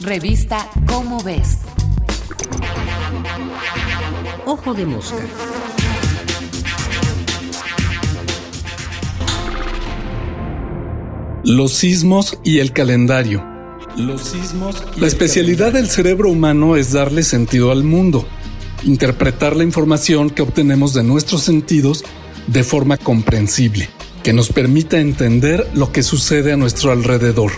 Revista Cómo ves. Ojo de mosca. Los sismos y el calendario. Los sismos. la especialidad del cerebro humano es darle sentido al mundo, interpretar la información que obtenemos de nuestros sentidos de forma comprensible, que nos permita entender lo que sucede a nuestro alrededor.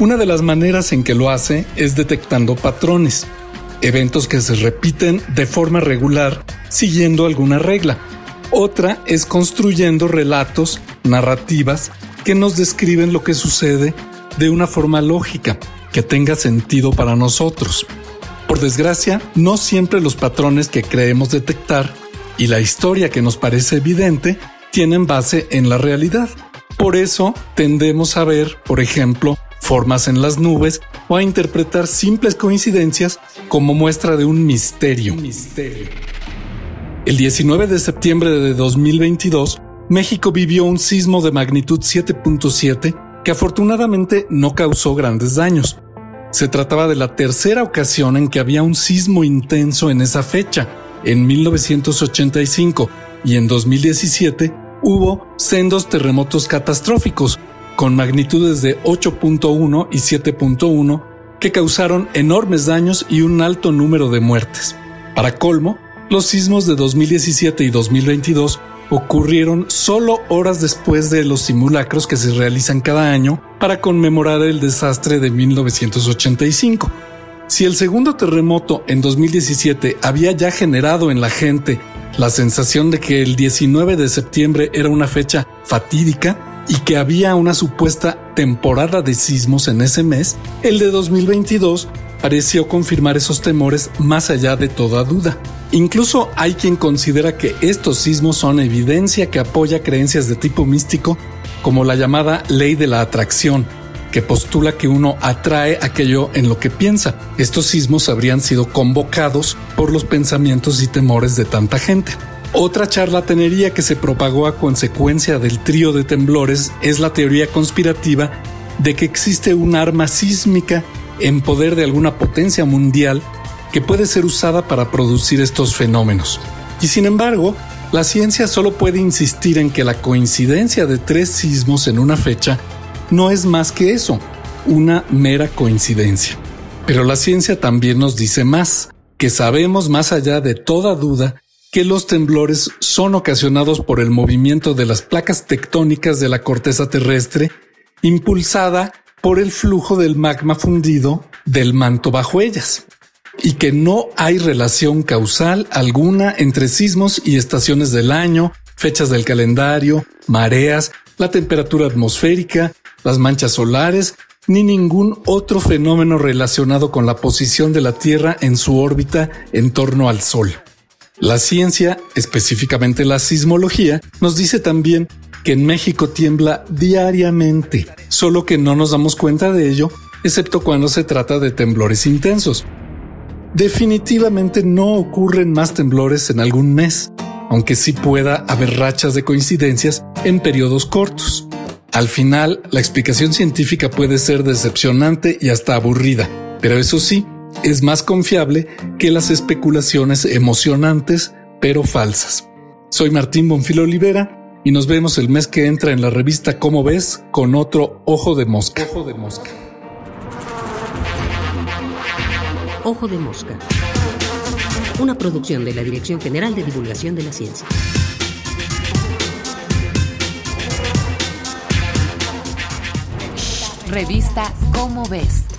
Una de las maneras en que lo hace es detectando patrones, eventos que se repiten de forma regular siguiendo alguna regla. Otra es construyendo relatos, narrativas, que nos describen lo que sucede de una forma lógica, que tenga sentido para nosotros. Por desgracia, no siempre los patrones que creemos detectar y la historia que nos parece evidente tienen base en la realidad. Por eso tendemos a ver, por ejemplo, formas en las nubes o a interpretar simples coincidencias como muestra de un misterio. El 19 de septiembre de 2022, México vivió un sismo de magnitud 7.7 que afortunadamente no causó grandes daños. Se trataba de la tercera ocasión en que había un sismo intenso en esa fecha. En 1985 y en 2017 hubo sendos terremotos catastróficos con magnitudes de 8.1 y 7.1 que causaron enormes daños y un alto número de muertes. Para colmo, los sismos de 2017 y 2022 ocurrieron solo horas después de los simulacros que se realizan cada año para conmemorar el desastre de 1985. Si el segundo terremoto en 2017 había ya generado en la gente la sensación de que el 19 de septiembre era una fecha fatídica y que había una supuesta temporada de sismos en ese mes, el de 2022 pareció confirmar esos temores más allá de toda duda. Incluso hay quien considera que estos sismos son evidencia que apoya creencias de tipo místico como la llamada ley de la atracción, que postula que uno atrae aquello en lo que piensa. Estos sismos habrían sido convocados por los pensamientos y temores de tanta gente. Otra charlatanería que se propagó a consecuencia del trío de temblores es la teoría conspirativa de que existe un arma sísmica en poder de alguna potencia mundial que puede ser usada para producir estos fenómenos. Y sin embargo, la ciencia solo puede insistir en que la coincidencia de tres sismos en una fecha no es más que eso, una mera coincidencia. Pero la ciencia también nos dice más, que sabemos más allá de toda duda que los temblores son ocasionados por el movimiento de las placas tectónicas de la corteza terrestre, impulsada por el flujo del magma fundido del manto bajo ellas y que no hay relación causal alguna entre sismos y estaciones del año, fechas del calendario, mareas, la temperatura atmosférica, las manchas solares, ni ningún otro fenómeno relacionado con la posición de la Tierra en su órbita en torno al Sol. La ciencia, específicamente la sismología, nos dice también que en México tiembla diariamente, solo que no nos damos cuenta de ello, excepto cuando se trata de temblores intensos. Definitivamente no ocurren más temblores en algún mes, aunque sí pueda haber rachas de coincidencias en periodos cortos. Al final, la explicación científica puede ser decepcionante y hasta aburrida, pero eso sí, es más confiable que las especulaciones emocionantes pero falsas. Soy Martín Bonfilo Olivera y nos vemos el mes que entra en la revista Cómo ves con otro Ojo de Mosca. Ojo de Mosca. Ojo de Mosca. Una producción de la Dirección General de Divulgación de la Ciencia. Revista Cómo ves.